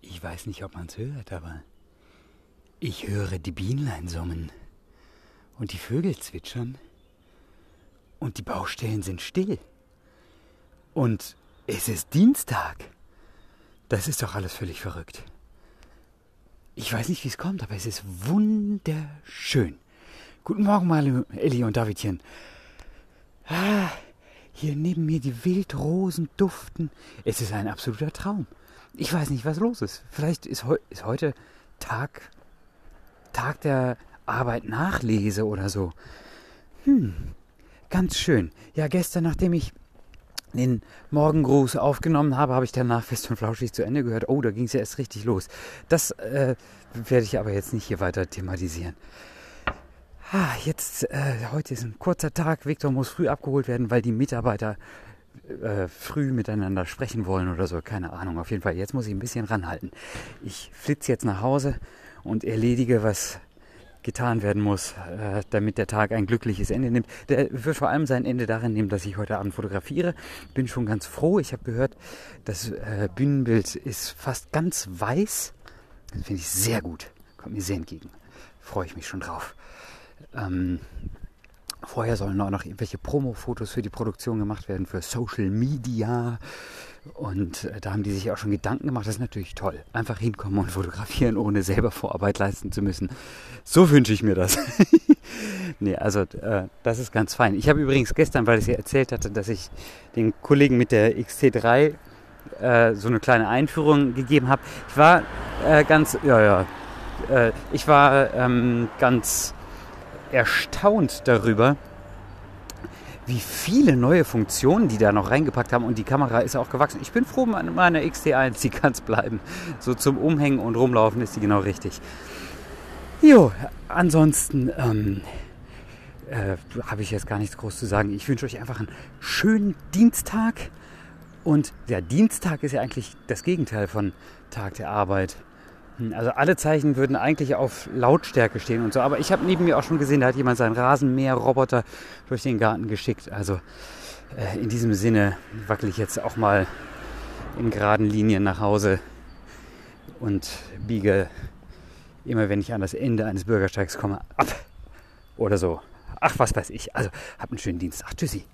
Ich weiß nicht, ob man es hört, aber ich höre die Bienlein summen und die Vögel zwitschern und die Baustellen sind still. Und es ist Dienstag. Das ist doch alles völlig verrückt. Ich weiß nicht, wie es kommt, aber es ist wunderschön. Guten Morgen, Malu, Elli und Davidchen. Ah, hier neben mir die Wildrosen duften. Es ist ein absoluter Traum. Ich weiß nicht, was los ist. Vielleicht ist, heu ist heute Tag, Tag der Arbeit Nachlese oder so. Hm, ganz schön. Ja, gestern, nachdem ich den Morgengruß aufgenommen habe, habe ich danach fest und flauschig zu Ende gehört. Oh, da ging es ja erst richtig los. Das äh, werde ich aber jetzt nicht hier weiter thematisieren. Ah, jetzt, äh, heute ist ein kurzer Tag. Viktor muss früh abgeholt werden, weil die Mitarbeiter äh, früh miteinander sprechen wollen oder so. Keine Ahnung. Auf jeden Fall, jetzt muss ich ein bisschen ranhalten. Ich flitze jetzt nach Hause und erledige, was getan werden muss, äh, damit der Tag ein glückliches Ende nimmt. Der wird vor allem sein Ende darin nehmen, dass ich heute Abend fotografiere. Bin schon ganz froh. Ich habe gehört, das äh, Bühnenbild ist fast ganz weiß. Das finde ich sehr gut. Kommt mir sehr entgegen. Freue ich mich schon drauf. Ähm, vorher sollen auch noch irgendwelche Promo-Fotos für die Produktion gemacht werden, für Social Media. Und äh, da haben die sich auch schon Gedanken gemacht. Das ist natürlich toll. Einfach hinkommen und fotografieren, ohne selber Vorarbeit leisten zu müssen. So wünsche ich mir das. nee, also äh, das ist ganz fein. Ich habe übrigens gestern, weil ich ja erzählt hatte, dass ich den Kollegen mit der XT3 äh, so eine kleine Einführung gegeben habe. Ich war äh, ganz, ja, ja, äh, ich war ähm, ganz erstaunt darüber, wie viele neue Funktionen die da noch reingepackt haben und die Kamera ist auch gewachsen. Ich bin froh mit meiner XT1, die kann es bleiben. So zum Umhängen und Rumlaufen ist die genau richtig. Jo, ansonsten ähm, äh, habe ich jetzt gar nichts groß zu sagen. Ich wünsche euch einfach einen schönen Dienstag. Und der Dienstag ist ja eigentlich das Gegenteil von Tag der Arbeit. Hm, Also alle Zeichen würden eigentlich auf Lautstärke stehen und so. Aber ich habe neben mir auch schon gesehen, da hat jemand seinen Rasenmäherroboter durch den Garten geschickt. Also äh, in diesem Sinne wackel ich jetzt auch mal in geraden Linien nach Hause und biege immer, wenn ich an das Ende eines Bürgersteigs komme, ab. Oder so. Ach, was weiß ich. Also, habt einen schönen Dienstag. Tschüssi.